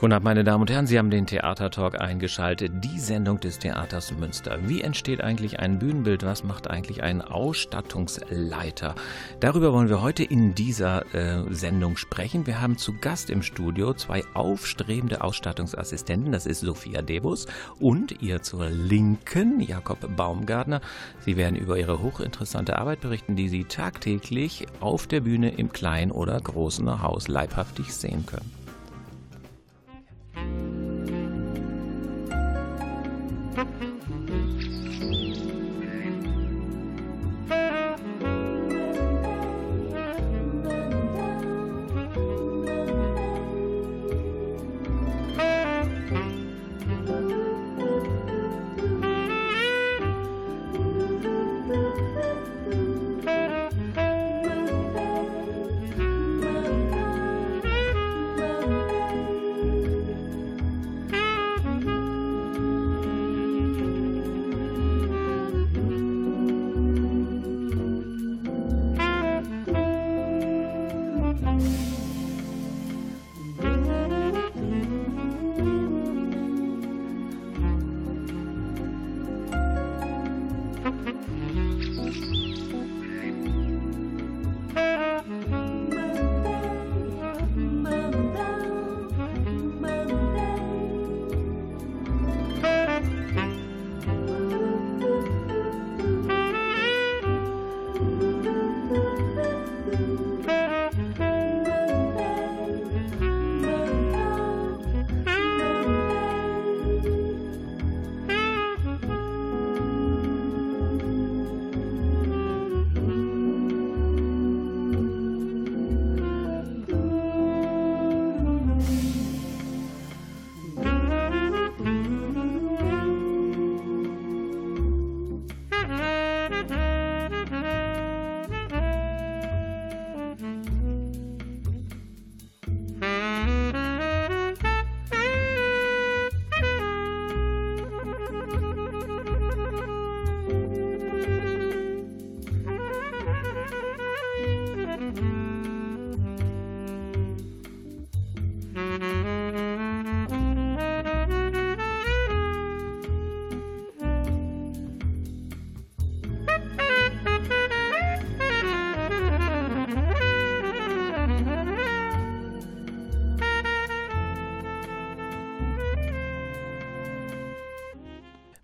Guten Abend, meine Damen und Herren. Sie haben den Theatertalk eingeschaltet, die Sendung des Theaters Münster. Wie entsteht eigentlich ein Bühnenbild? Was macht eigentlich ein Ausstattungsleiter? Darüber wollen wir heute in dieser äh, Sendung sprechen. Wir haben zu Gast im Studio zwei aufstrebende Ausstattungsassistenten. Das ist Sophia Debus und ihr zur Linken, Jakob Baumgartner. Sie werden über ihre hochinteressante Arbeit berichten, die Sie tagtäglich auf der Bühne im kleinen oder großen Haus leibhaftig sehen können. Mm-hmm.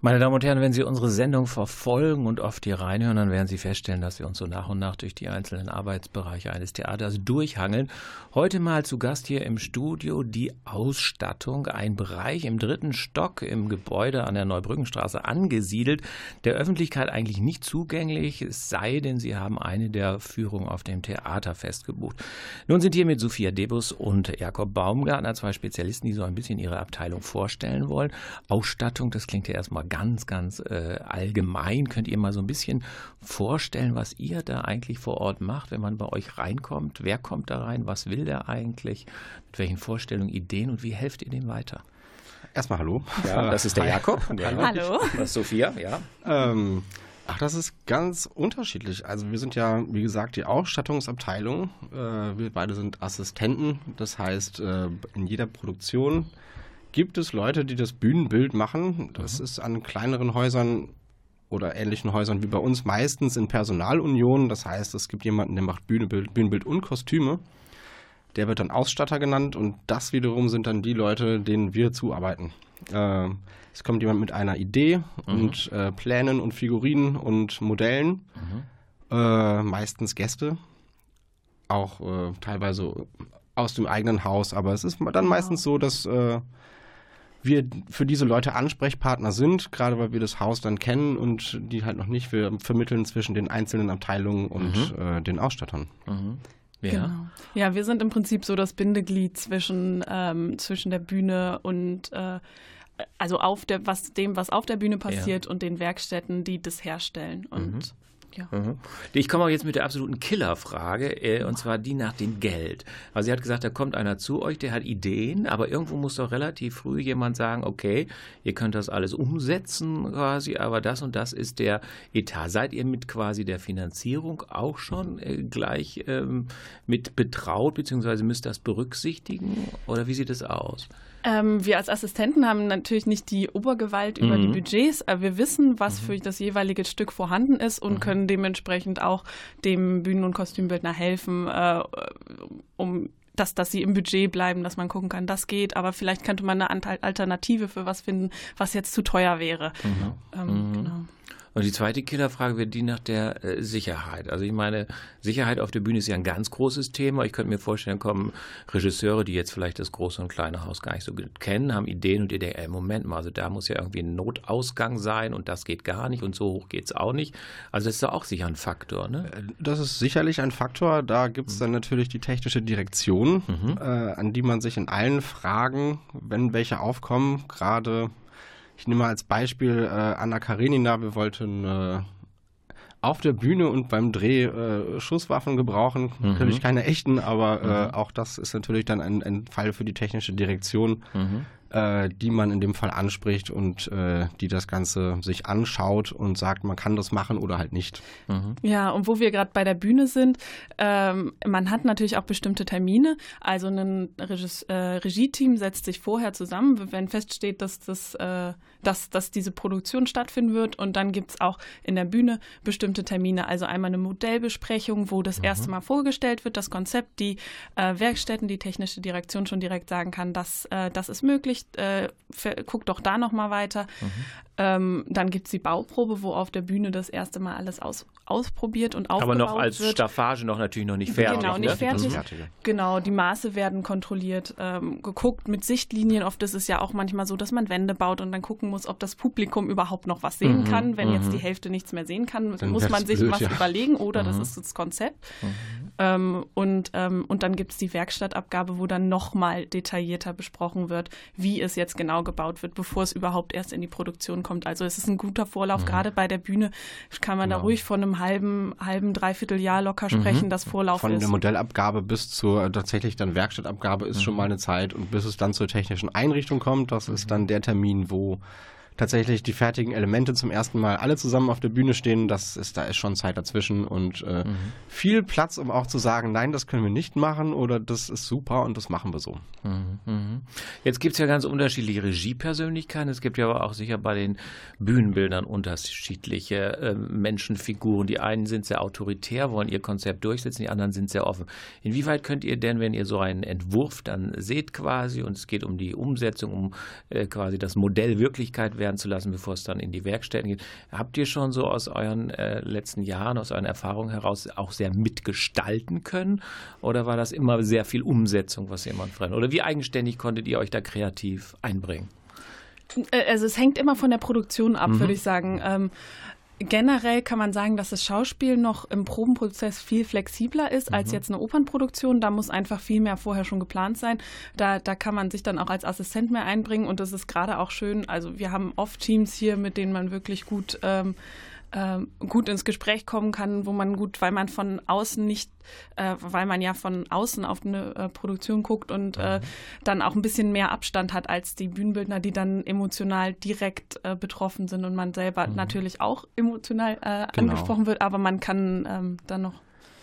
Meine Damen und Herren, wenn Sie unsere Sendung verfolgen und oft hier reinhören, dann werden Sie feststellen, dass wir uns so nach und nach durch die einzelnen Arbeitsbereiche eines Theaters durchhangeln. Heute mal zu Gast hier im Studio die Ausstattung, ein Bereich im dritten Stock im Gebäude an der Neubrückenstraße angesiedelt, der Öffentlichkeit eigentlich nicht zugänglich, es sei denn, Sie haben eine der Führungen auf dem Theaterfest gebucht. Nun sind hier mit Sophia Debus und Jakob Baumgartner zwei Spezialisten, die so ein bisschen ihre Abteilung vorstellen wollen. Ausstattung, das klingt ja erstmal ganz, ganz äh, allgemein. Könnt ihr mal so ein bisschen vorstellen, was ihr da eigentlich vor Ort macht, wenn man bei euch reinkommt? Wer kommt da rein? Was will der eigentlich? Mit welchen Vorstellungen, Ideen und wie helft ihr dem weiter? Erstmal hallo. Ja, das ist der Jakob. Ja. Hallo. Das ist Sophia, ja. Ähm, ach, das ist ganz unterschiedlich. Also wir sind ja, wie gesagt, die Ausstattungsabteilung. Äh, wir beide sind Assistenten. Das heißt, äh, in jeder Produktion gibt es Leute, die das Bühnenbild machen. Das mhm. ist an kleineren Häusern oder ähnlichen Häusern wie bei uns meistens in Personalunion. Das heißt, es gibt jemanden, der macht Bühnenbild, Bühnenbild und Kostüme. Der wird dann Ausstatter genannt und das wiederum sind dann die Leute, denen wir zuarbeiten. Äh, es kommt jemand mit einer Idee mhm. und äh, Plänen und Figurinen und Modellen. Mhm. Äh, meistens Gäste. Auch äh, teilweise aus dem eigenen Haus, aber es ist dann meistens so, dass äh, wir für diese Leute Ansprechpartner sind, gerade weil wir das Haus dann kennen und die halt noch nicht. Wir vermitteln zwischen den einzelnen Abteilungen und mhm. äh, den Ausstattern. Mhm. Ja. Genau. ja, wir sind im Prinzip so das Bindeglied zwischen, ähm, zwischen der Bühne und äh, also auf der, was dem, was auf der Bühne passiert ja. und den Werkstätten, die das herstellen. Und mhm. Ja. Mhm. Ich komme auch jetzt mit der absoluten Killerfrage, äh, und zwar die nach dem Geld. Also sie hat gesagt, da kommt einer zu euch, der hat Ideen, aber irgendwo muss doch relativ früh jemand sagen, okay, ihr könnt das alles umsetzen quasi, aber das und das ist der Etat. Seid ihr mit quasi der Finanzierung auch schon äh, gleich ähm, mit betraut, beziehungsweise müsst das berücksichtigen? Oder wie sieht es aus? Ähm, wir als Assistenten haben natürlich nicht die Obergewalt über mhm. die Budgets, aber wir wissen, was mhm. für das jeweilige Stück vorhanden ist und mhm. können dementsprechend auch dem Bühnen- und Kostümbildner helfen, äh, um dass, dass sie im Budget bleiben, dass man gucken kann, das geht, aber vielleicht könnte man eine Alternative für was finden, was jetzt zu teuer wäre. Mhm. Ähm, mhm. genau. Und die zweite Killerfrage wird die nach der äh, Sicherheit. Also ich meine, Sicherheit auf der Bühne ist ja ein ganz großes Thema. Ich könnte mir vorstellen, kommen Regisseure, die jetzt vielleicht das große und kleine Haus gar nicht so gut kennen, haben Ideen und ihr denkt, ey, Moment mal, also da muss ja irgendwie ein Notausgang sein und das geht gar nicht und so hoch geht es auch nicht. Also das ist ja auch sicher ein Faktor, ne? Äh, das ist sicherlich ein Faktor. Da gibt es mhm. dann natürlich die technische Direktion, mhm. äh, an die man sich in allen Fragen, wenn welche aufkommen, gerade ich nehme mal als Beispiel äh, Anna Karenina. Wir wollten äh, auf der Bühne und beim Dreh äh, Schusswaffen gebrauchen. Mhm. Natürlich keine echten, aber äh, mhm. auch das ist natürlich dann ein, ein, Fall für die technische Direktion. Mhm äh, die man in dem Fall anspricht und äh, die das Ganze sich anschaut und sagt, man kann das machen oder halt nicht. Mhm. Ja, und wo wir gerade bei der Bühne sind, ähm, man hat natürlich auch bestimmte Termine. Also ein Regis, äh, Regie-Team setzt sich vorher zusammen, wenn feststeht, dass, das, äh, dass, dass diese Produktion stattfinden wird. Und dann gibt es auch in der Bühne bestimmte Termine. Also einmal eine Modellbesprechung, wo das mhm. erste Mal vorgestellt wird, das Konzept, die äh, Werkstätten, die technische Direktion schon direkt sagen kann, dass äh, das ist möglich, äh, guck doch da nochmal weiter. Mhm. Ähm, dann gibt es die Bauprobe, wo auf der Bühne das erste Mal alles aus, ausprobiert und aufgebaut wird. Aber noch als wird. Staffage noch natürlich noch nicht fertig. Genau, nicht ne? fertig. Genau, die Maße werden kontrolliert, ähm, geguckt mit Sichtlinien. Oft ist es ja auch manchmal so, dass man Wände baut und dann gucken muss, ob das Publikum überhaupt noch was sehen mhm. kann. Wenn mhm. jetzt die Hälfte nichts mehr sehen kann, dann muss man sich blöd, was ja. überlegen oder das mhm. ist das Konzept. Mhm. Ähm, und, ähm, und dann gibt es die Werkstattabgabe, wo dann nochmal detaillierter besprochen wird, wie es jetzt genau gebaut wird, bevor es überhaupt erst in die Produktion kommt. Also es ist ein guter Vorlauf. Mhm. Gerade bei der Bühne kann man genau. da ruhig von einem halben, halben, dreiviertel Jahr locker sprechen, mhm. das Vorlauf von ist. Von der Modellabgabe bis zur äh, tatsächlich dann Werkstattabgabe ist mhm. schon mal eine Zeit und bis es dann zur technischen Einrichtung kommt, das ist dann der Termin, wo tatsächlich die fertigen Elemente zum ersten Mal alle zusammen auf der Bühne stehen. Das ist, da ist schon Zeit dazwischen und äh, mhm. viel Platz, um auch zu sagen, nein, das können wir nicht machen oder das ist super und das machen wir so. Mhm. mhm. Jetzt gibt es ja ganz unterschiedliche Regiepersönlichkeiten. Es gibt ja aber auch sicher bei den Bühnenbildern unterschiedliche äh, Menschenfiguren. Die einen sind sehr autoritär, wollen ihr Konzept durchsetzen, die anderen sind sehr offen. Inwieweit könnt ihr denn, wenn ihr so einen Entwurf dann seht quasi und es geht um die Umsetzung, um äh, quasi das Modell Wirklichkeit werden, werden zu lassen, bevor es dann in die Werkstätten geht. Habt ihr schon so aus euren äh, letzten Jahren, aus euren Erfahrungen heraus auch sehr mitgestalten können? Oder war das immer sehr viel Umsetzung, was jemand fremd? Oder wie eigenständig konntet ihr euch da kreativ einbringen? Äh, also es hängt immer von der Produktion ab, mhm. würde ich sagen. Generell kann man sagen, dass das Schauspiel noch im Probenprozess viel flexibler ist als mhm. jetzt eine Opernproduktion. Da muss einfach viel mehr vorher schon geplant sein. Da, da kann man sich dann auch als Assistent mehr einbringen und das ist gerade auch schön. Also wir haben oft Teams hier, mit denen man wirklich gut ähm, äh, gut ins Gespräch kommen kann, wo man gut, weil man von außen nicht, äh, weil man ja von außen auf eine äh, Produktion guckt und äh, mhm. dann auch ein bisschen mehr Abstand hat als die Bühnenbildner, die dann emotional direkt äh, betroffen sind und man selber mhm. natürlich auch emotional äh, genau. angesprochen wird, aber man kann ähm, dann noch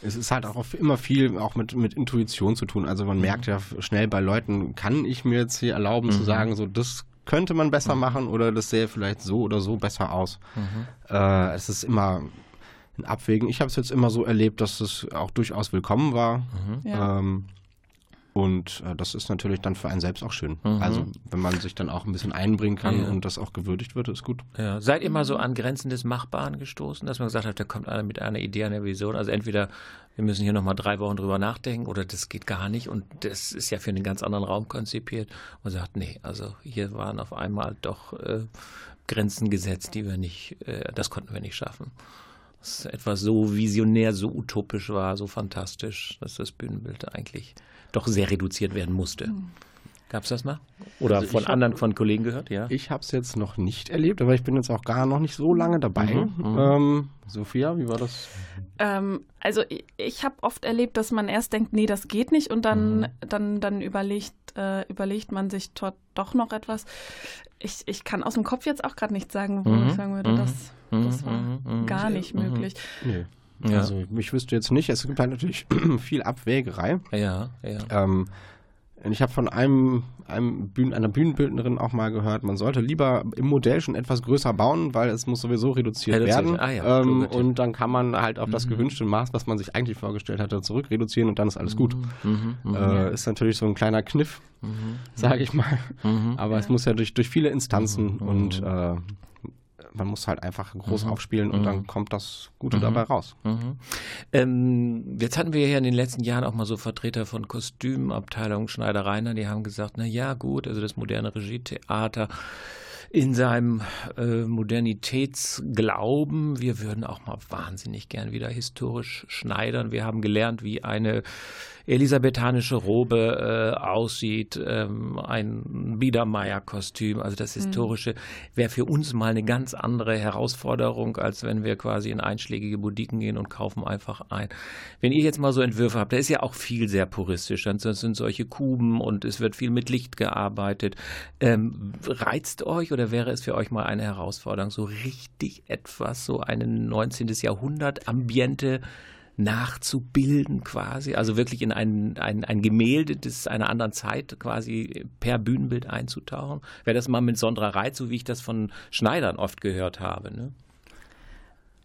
es ist halt auch immer viel auch mit, mit Intuition zu tun. Also man mhm. merkt ja schnell bei Leuten, kann ich mir jetzt hier erlauben mhm. zu sagen, so das könnte man besser mhm. machen oder das sähe vielleicht so oder so besser aus. Mhm. Äh, es ist immer ein Abwägen. Ich habe es jetzt immer so erlebt, dass es auch durchaus willkommen war. Mhm. Ja. Ähm, und äh, das ist natürlich dann für einen selbst auch schön. Mhm. Also wenn man sich dann auch ein bisschen einbringen kann ja. und das auch gewürdigt wird, ist gut. Ja. Seid ihr mal so an Grenzen des Machbaren gestoßen, dass man gesagt hat, da kommt einer mit einer Idee, einer Vision. Also entweder wir müssen hier nochmal drei Wochen drüber nachdenken oder das geht gar nicht und das ist ja für einen ganz anderen Raum konzipiert. Und sagt, nee, also hier waren auf einmal doch äh, Grenzen gesetzt, die wir nicht, äh, das konnten wir nicht schaffen. Das ist etwas so visionär, so utopisch war, so fantastisch, dass das Bühnenbild eigentlich doch sehr reduziert werden musste. Mhm. Gab es das mal? Oder also von anderen, hab, von Kollegen gehört, ja? Ich habe es jetzt noch nicht erlebt, aber ich bin jetzt auch gar noch nicht so lange dabei. Mhm, mhm. ähm, Sophia, wie war das? Ähm, also ich, ich habe oft erlebt, dass man erst denkt, nee, das geht nicht und dann, mhm. dann, dann überlegt, äh, überlegt man sich dort doch noch etwas. Ich, ich kann aus dem Kopf jetzt auch gerade nicht sagen, wo mhm. ich sagen würde, mhm. das, das war mhm. gar nicht möglich. Nee. Ja. Also ich wüsste jetzt nicht, es gibt halt natürlich viel Abwägerei. Ja, ja. Ähm, ich habe von einem, einem Bühnen, einer Bühnenbildnerin auch mal gehört, man sollte lieber im Modell schon etwas größer bauen, weil es muss sowieso reduziert Reduziert. werden. Ah, ja. ähm, und dann kann man halt auf das mhm. gewünschte Maß, was man sich eigentlich vorgestellt hatte, zurück reduzieren und dann ist alles gut. Mhm. Mhm. Äh, ist natürlich so ein kleiner Kniff, mhm. sage ich mal. Mhm. Aber ja. es muss ja durch, durch viele Instanzen mhm. und äh, man muss halt einfach groß mhm. aufspielen und mhm. dann kommt das Gute mhm. dabei raus. Mhm. Ähm, jetzt hatten wir ja in den letzten Jahren auch mal so Vertreter von Kostümabteilungen, Schneidereien, die haben gesagt, na ja, gut, also das moderne Regietheater in seinem äh, Modernitätsglauben. Wir würden auch mal wahnsinnig gern wieder historisch schneidern. Wir haben gelernt, wie eine elisabethanische Robe äh, aussieht, ähm, ein Biedermeier-Kostüm, also das mhm. Historische, wäre für uns mal eine ganz andere Herausforderung, als wenn wir quasi in einschlägige Boutiquen gehen und kaufen einfach ein. Wenn ihr jetzt mal so Entwürfe habt, da ist ja auch viel sehr puristisch, dann sind solche Kuben und es wird viel mit Licht gearbeitet. Ähm, reizt euch oder wäre es für euch mal eine Herausforderung, so richtig etwas, so ein 19. Jahrhundert Ambiente nachzubilden quasi, also wirklich in ein, ein, ein Gemälde des einer anderen Zeit quasi per Bühnenbild einzutauchen. Wäre das mal mit Sondra Reiz, so wie ich das von Schneidern oft gehört habe. Ne?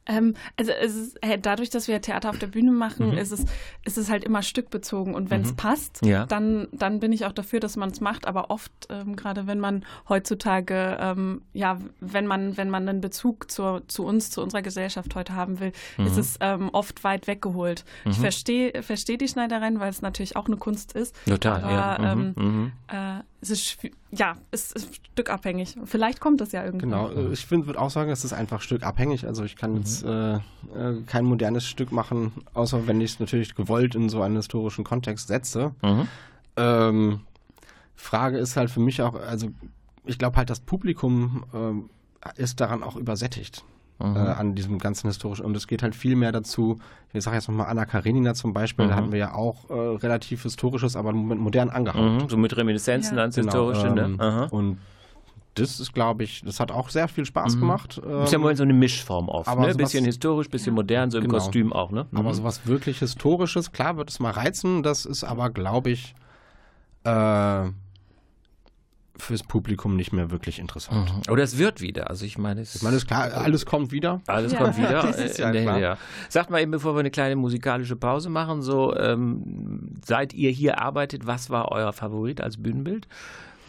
Ähm, also es ist, hey, dadurch, dass wir Theater auf der Bühne machen, mhm. ist, es, ist es halt immer stückbezogen. Und wenn es mhm. passt, ja. dann, dann bin ich auch dafür, dass man es macht. Aber oft, ähm, gerade wenn man heutzutage, ähm, ja, wenn man, wenn man einen Bezug zur, zu uns, zu unserer Gesellschaft heute haben will, mhm. ist es ähm, oft weit weggeholt. Ich mhm. verstehe versteh die Schneidereien, weil es natürlich auch eine Kunst ist. Total, aber, ja. Ähm, mhm. Äh, es ist, ja, es ist stückabhängig. Vielleicht kommt das ja irgendwann. Genau, äh, ich würde auch sagen, es ist einfach stückabhängig. Also ich kann jetzt äh, äh, kein modernes Stück machen, außer wenn ich es natürlich gewollt in so einen historischen Kontext setze. Mhm. Ähm, Frage ist halt für mich auch, also ich glaube halt, das Publikum äh, ist daran auch übersättigt. Mhm. Äh, an diesem ganzen historischen. Und es geht halt viel mehr dazu, ich sage jetzt nochmal Anna Karenina zum Beispiel, mhm. da hatten wir ja auch äh, relativ historisches, aber modern angehaucht. Mhm. So mit Reminiszenzen ja. ans genau, Historische. Ne? Ähm, und das ist, glaube ich, das hat auch sehr viel Spaß mhm. gemacht. Ähm, ist ja mal so eine Mischform oft. Aber ne? bisschen historisch, bisschen modern, so im genau. Kostüm auch. Ne? Mhm. Aber sowas wirklich Historisches, klar wird es mal reizen. Das ist aber, glaube ich, äh, fürs Publikum nicht mehr wirklich interessant. Mhm. Oder es wird wieder. Also ich meine, es ich meine, ist klar, alles kommt wieder. Alles ja. kommt wieder. das ist ja äh, klar. Ja. Sagt mal eben, bevor wir eine kleine musikalische Pause machen, so ähm, seit ihr hier arbeitet, was war euer Favorit als Bühnenbild?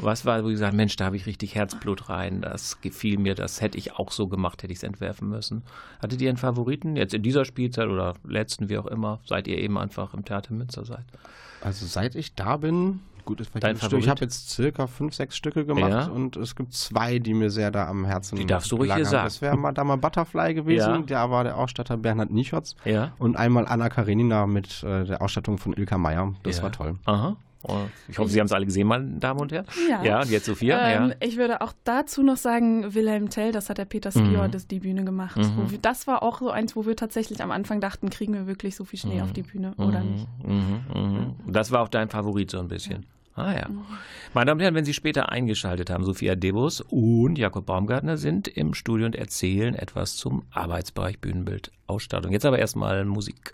Was war, wo ihr gesagt, Mensch, da habe ich richtig Herzblut rein, das gefiel mir, das hätte ich auch so gemacht, hätte ich es entwerfen müssen. Hattet ihr einen Favoriten jetzt in dieser Spielzeit oder letzten, wie auch immer, seit ihr eben einfach im Theater Münster seid? Also seit ich da bin, gut, ist Dein ich habe jetzt circa fünf, sechs Stücke gemacht ja. und es gibt zwei, die mir sehr da am Herzen liegen. Die darfst du ruhig hier sagen. Das wäre mal da mal Butterfly gewesen, ja. der war der Ausstatter Bernhard Nichotz ja. und einmal Anna Karenina mit äh, der Ausstattung von Ilka Meyer. Das war toll. Aha. Oh, ich hoffe, Sie haben es alle gesehen, meine Damen und Herren. Ja. Ja, und jetzt Sophia. Ähm, ja. Ich würde auch dazu noch sagen, Wilhelm Tell, das hat der Peter Skior mhm. die Bühne gemacht. Mhm. Wir, das war auch so eins, wo wir tatsächlich am Anfang dachten, kriegen wir wirklich so viel Schnee mhm. auf die Bühne oder mhm. nicht. Mhm. Mhm. Das war auch dein Favorit so ein bisschen. Ah ja. Meine Damen und Herren, wenn Sie später eingeschaltet haben, Sophia Debus und Jakob Baumgartner sind im Studio und erzählen etwas zum Arbeitsbereich Bühnenbild, Ausstattung. Jetzt aber erstmal Musik.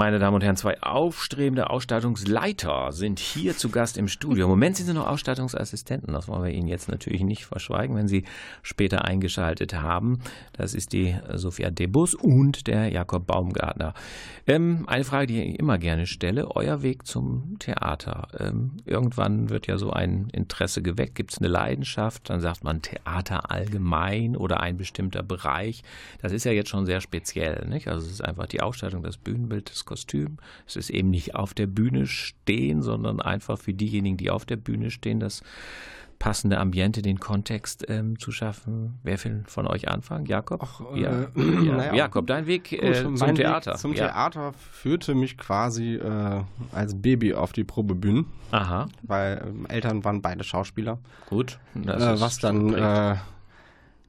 Meine Damen und Herren, zwei aufstrebende Ausstattungsleiter sind hier zu Gast im Studio. Im Moment sind sie noch Ausstattungsassistenten. Das wollen wir Ihnen jetzt natürlich nicht verschweigen, wenn Sie später eingeschaltet haben. Das ist die Sophia Debus und der Jakob Baumgartner. Ähm, eine Frage, die ich immer gerne stelle. Euer Weg zum Theater. Ähm, irgendwann wird ja so ein Interesse geweckt. Gibt es eine Leidenschaft? Dann sagt man Theater allgemein oder ein bestimmter Bereich. Das ist ja jetzt schon sehr speziell. Nicht? Also es ist einfach die Ausstattung, das Bühnenbild, das Kostüm. Es ist eben nicht auf der Bühne stehen, sondern einfach für diejenigen, die auf der Bühne stehen, das passende Ambiente, den Kontext ähm, zu schaffen. Wer will von euch anfangen? Jakob? Ach, ja. Äh, ja. Jakob, dein Weg äh, zum Theater. Weg zum. Theater führte mich quasi äh, als Baby auf die Probebühnen. Aha. Weil ähm, Eltern waren beide Schauspieler. Gut. Äh, was dann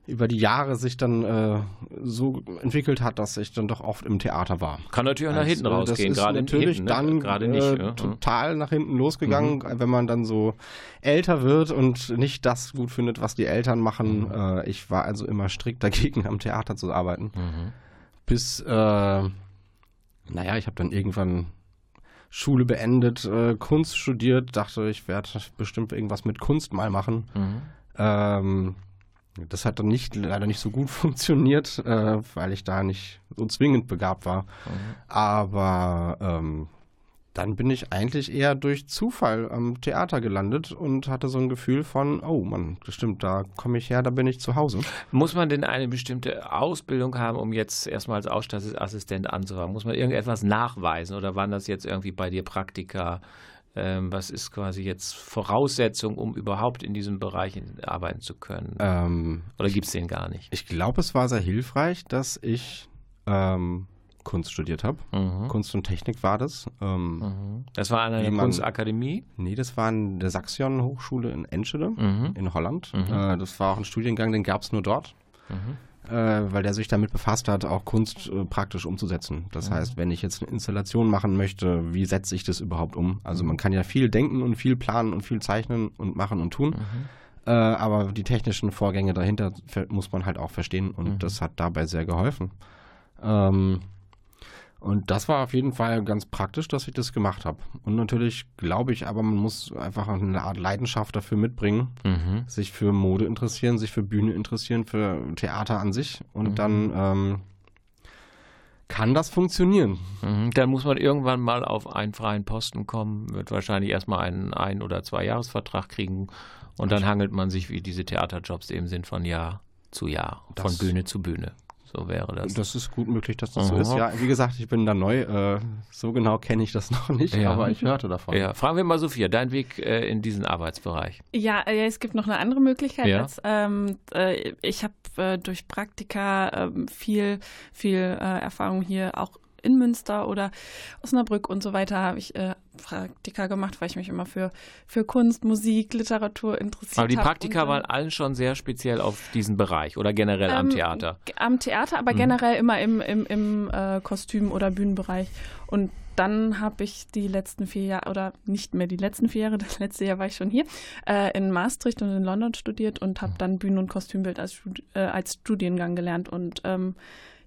über die Jahre sich dann äh, so entwickelt hat, dass ich dann doch oft im Theater war. Kann natürlich auch nach hinten also, rausgehen, gerade natürlich hinten, ne? dann gerade nicht, äh, ja. total nach hinten losgegangen, mhm. wenn man dann so älter wird und nicht das gut findet, was die Eltern machen. Mhm. Äh, ich war also immer strikt dagegen, am Theater zu arbeiten. Mhm. Bis, äh, naja, ich habe dann irgendwann Schule beendet, äh, Kunst studiert, dachte, ich werde bestimmt irgendwas mit Kunst mal machen. Mhm. Ähm, das hat dann nicht, leider nicht so gut funktioniert, äh, weil ich da nicht so zwingend begabt war. Mhm. Aber ähm, dann bin ich eigentlich eher durch Zufall am Theater gelandet und hatte so ein Gefühl von, oh Mann, das stimmt, da komme ich her, da bin ich zu Hause. Muss man denn eine bestimmte Ausbildung haben, um jetzt erstmal als Ausstattungsassistent anzufangen? Muss man irgendetwas nachweisen oder waren das jetzt irgendwie bei dir Praktika? Ähm, was ist quasi jetzt Voraussetzung, um überhaupt in diesem Bereich arbeiten zu können? Ähm, Oder gibt es den gar nicht? Ich glaube, es war sehr hilfreich, dass ich ähm, Kunst studiert habe. Mhm. Kunst und Technik war das. Ähm, mhm. Das war an einer Kunstakademie? Nee, das war an der Saxion Hochschule in Enschede mhm. in Holland. Mhm. Äh, das war auch ein Studiengang, den gab es nur dort. Äh, weil der sich damit befasst hat, auch Kunst äh, praktisch umzusetzen. Das mhm. heißt, wenn ich jetzt eine Installation machen möchte, wie setze ich das überhaupt um? Also man kann ja viel denken und viel planen und viel zeichnen und machen und tun. Mhm. Äh, aber die technischen Vorgänge dahinter muss man halt auch verstehen und mhm. das hat dabei sehr geholfen. Ähm, und das war auf jeden Fall ganz praktisch, dass ich das gemacht habe. Und natürlich glaube ich aber, man muss einfach eine Art Leidenschaft dafür mitbringen, mhm. sich für Mode interessieren, sich für Bühne interessieren, für Theater an sich. Und mhm. dann ähm, kann das funktionieren. Mhm. Dann muss man irgendwann mal auf einen freien Posten kommen, wird wahrscheinlich erstmal einen Ein- oder Zwei-Jahres-Vertrag kriegen. Und dann hangelt man sich, wie diese Theaterjobs eben sind, von Jahr zu Jahr, das von Bühne zu Bühne. So wäre das. Das ist gut möglich, dass das Aha. so ist. Ja, wie gesagt, ich bin da neu. Äh, so genau kenne ich das noch nicht, ja. aber ich hörte davon. Ja, fragen wir mal Sophia, dein Weg äh, in diesen Arbeitsbereich. Ja, äh, es gibt noch eine andere Möglichkeit. Ja. Als, ähm, äh, ich habe äh, durch Praktika ähm, viel, viel äh, Erfahrung hier auch in Münster oder Osnabrück und so weiter habe ich äh, Praktika gemacht, weil ich mich immer für, für Kunst, Musik, Literatur interessiert habe. Aber die Praktika waren allen schon sehr speziell auf diesen Bereich oder generell ähm, am Theater? Am Theater, aber mhm. generell immer im, im, im äh, Kostüm- oder Bühnenbereich. Und dann habe ich die letzten vier Jahre, oder nicht mehr die letzten vier Jahre, das letzte Jahr war ich schon hier, äh, in Maastricht und in London studiert und habe dann Bühnen- und Kostümbild als, äh, als Studiengang gelernt. Und ähm,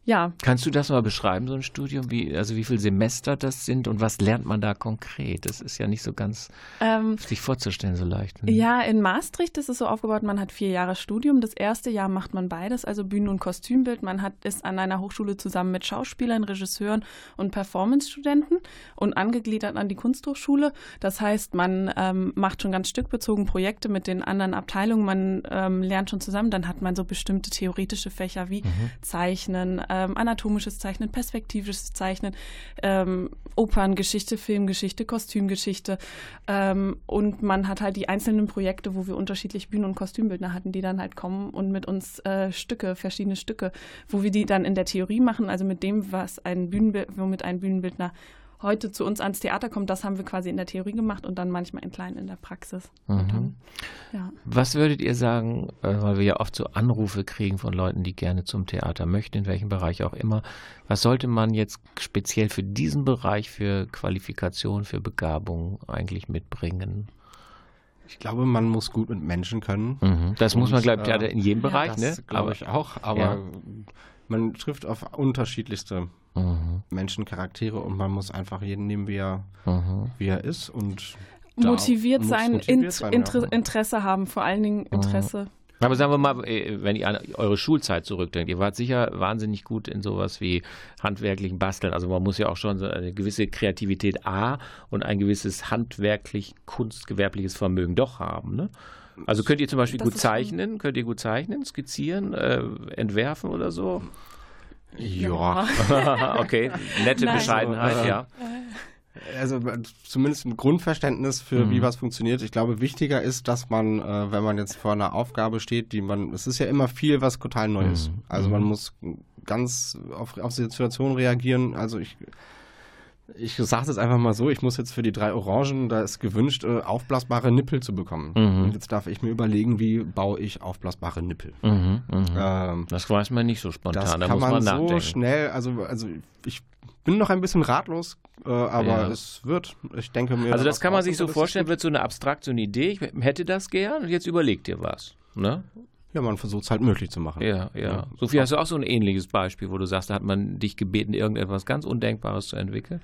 ja. Kannst du das mal beschreiben, so ein Studium? Wie, also wie viele Semester das sind und was lernt man da konkret? Das ist ja nicht so ganz ähm, sich vorzustellen so leicht. Ne? Ja, in Maastricht ist es so aufgebaut, man hat vier Jahre Studium. Das erste Jahr macht man beides, also Bühnen- und Kostümbild. Man hat, ist an einer Hochschule zusammen mit Schauspielern, Regisseuren und Performance-Studenten und angegliedert an die Kunsthochschule. Das heißt, man ähm, macht schon ganz stückbezogen Projekte mit den anderen Abteilungen. Man ähm, lernt schon zusammen. Dann hat man so bestimmte theoretische Fächer wie mhm. Zeichnen, ähm, anatomisches Zeichnen, perspektivisches Zeichnen, ähm, Operngeschichte, Filmgeschichte, Kostümgeschichte. Ähm, und man hat halt die einzelnen Projekte, wo wir unterschiedliche Bühnen- und Kostümbildner hatten, die dann halt kommen und mit uns äh, Stücke, verschiedene Stücke, wo wir die dann in der Theorie machen, also mit dem, was ein Bühnenbild, womit ein Bühnenbildner heute zu uns ans Theater kommt, das haben wir quasi in der Theorie gemacht und dann manchmal in klein in der Praxis. Mhm. Dann, ja. Was würdet ihr sagen, äh, weil wir ja oft so Anrufe kriegen von Leuten, die gerne zum Theater möchten, in welchem Bereich auch immer, was sollte man jetzt speziell für diesen Bereich, für Qualifikation, für Begabung eigentlich mitbringen? Ich glaube, man muss gut mit Menschen können. Mhm. Das und, muss man, glaube ich, äh, in jedem Bereich, ja, das ne? glaube ich auch, aber ja. man trifft auf unterschiedlichste mhm. Menschencharaktere und man muss einfach jeden nehmen, wie er, mhm. wie er ist und motiviert sein, motiviert sein Inter ja. Interesse haben, vor allen Dingen Interesse. Aber sagen wir mal, äh, wenn ihr an eure Schulzeit zurückdenkt, ihr wart sicher wahnsinnig gut in sowas wie handwerklichen Basteln. Also man muss ja auch schon so eine gewisse Kreativität A und ein gewisses handwerklich kunstgewerbliches Vermögen doch haben. Ne? Also könnt ihr zum Beispiel das gut zeichnen, könnt ihr gut zeichnen, skizzieren, äh, entwerfen oder so? Ja. okay, nette Nein. Bescheidenheit, ja. Also zumindest ein Grundverständnis für mhm. wie was funktioniert. Ich glaube, wichtiger ist, dass man, äh, wenn man jetzt vor einer Aufgabe steht, die man, es ist ja immer viel, was total neu ist. Mhm. Also man mhm. muss ganz auf, auf die Situation reagieren. Also ich ich sage es einfach mal so, ich muss jetzt für die drei Orangen, da ist gewünscht, äh, aufblasbare Nippel zu bekommen. Mhm. Und jetzt darf ich mir überlegen, wie baue ich aufblasbare Nippel. Mhm, mh. ähm, das weiß man nicht so spontan, das da kann muss man, man nachdenken. so schnell, also, also ich bin noch ein bisschen ratlos, äh, aber ja. es wird, ich denke mir. Also das kann man sich so vorstellen, wird so eine Abstraktion Idee, ich hätte das gern und jetzt überleg dir was. Ne? Ja, man versucht es halt möglich zu machen. Ja, ja. ja. Sophie, hast du auch so ein ähnliches Beispiel, wo du sagst, da hat man dich gebeten, irgendetwas ganz Undenkbares zu entwickeln?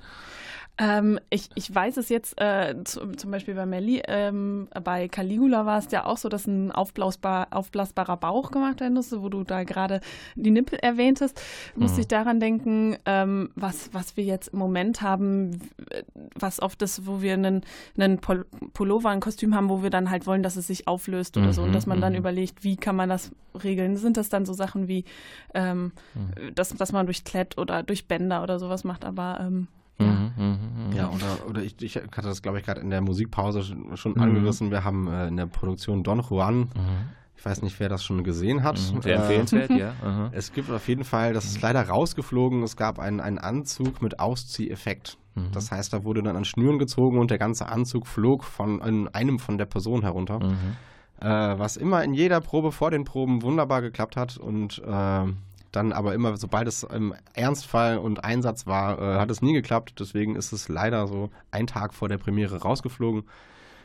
Ähm, ich, ich weiß es jetzt, äh, zu, zum Beispiel bei Melli, ähm, bei Caligula war es ja auch so, dass ein aufblasbar, aufblasbarer Bauch gemacht werden musste, wo du da gerade die Nippel erwähntest. Mhm. Musste ich daran denken, ähm, was, was wir jetzt im Moment haben, was oft ist, wo wir einen, einen Pullover, ein Kostüm haben, wo wir dann halt wollen, dass es sich auflöst oder mhm, so und dass man dann mhm. überlegt, wie kann man das regeln. Sind das dann so Sachen wie, ähm, mhm. dass, dass man durch Klett oder durch Bänder oder sowas macht, aber ähm. Mhm, mh, mh. ja, oder, oder ich, ich hatte das, glaube ich, gerade in der Musikpause schon, schon mhm. angerissen. Wir haben äh, in der Produktion Don Juan, mhm. ich weiß nicht, wer das schon gesehen hat. Mhm. Sehr äh, empfehlenswert, ja. Aha. Es gibt auf jeden Fall, das ist mhm. leider rausgeflogen, es gab einen, einen Anzug mit Auszieheffekt. Mhm. Das heißt, da wurde dann an Schnüren gezogen und der ganze Anzug flog von in einem von der Person herunter. Äh, was immer in jeder Probe vor den Proben wunderbar geklappt hat und äh, dann aber immer, sobald es im Ernstfall und Einsatz war, äh, hat es nie geklappt. Deswegen ist es leider so ein Tag vor der Premiere rausgeflogen.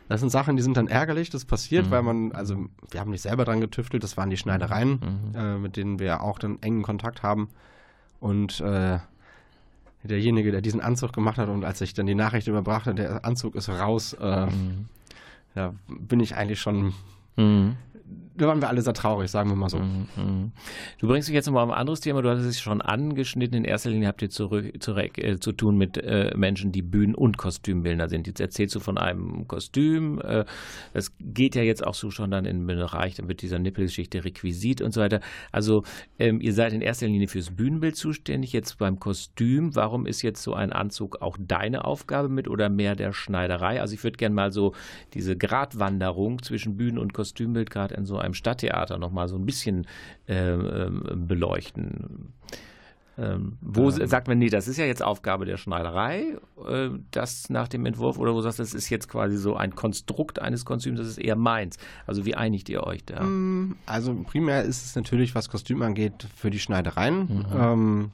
Das sind Sachen, die sind dann ärgerlich, das passiert, mhm. weil man, also wir haben nicht selber dran getüftelt, das waren die Schneidereien, mhm. äh, mit denen wir auch dann engen Kontakt haben. Und äh, derjenige, der diesen Anzug gemacht hat und als ich dann die Nachricht überbrachte, der Anzug ist raus, äh, mhm. da bin ich eigentlich schon mhm da waren wir alle sehr traurig, sagen wir mal so. Mhm. Du bringst dich jetzt nochmal auf ein anderes Thema. Du hast es schon angeschnitten. In erster Linie habt ihr zurück, zurück äh, zu tun mit äh, Menschen, die Bühnen- und Kostümbildner sind. Jetzt erzählst du von einem Kostüm. Äh, das geht ja jetzt auch so schon dann in den Bereich, dann wird dieser Nippelgeschichte Requisit und so weiter. Also ähm, ihr seid in erster Linie fürs Bühnenbild zuständig. Jetzt beim Kostüm, warum ist jetzt so ein Anzug auch deine Aufgabe mit oder mehr der Schneiderei? Also ich würde gerne mal so diese Gratwanderung zwischen Bühnen- und Kostümbild gerade in so einem Stadttheater noch mal so ein bisschen äh, beleuchten. Ähm, wo ähm. sagt man, nee, das ist ja jetzt Aufgabe der Schneiderei, äh, das nach dem Entwurf, oder wo sagst du, das ist jetzt quasi so ein Konstrukt eines Kostüms, das ist eher meins. Also wie einigt ihr euch da? Mm, also primär ist es natürlich, was Kostüm angeht, für die Schneidereien. Mhm. Ähm,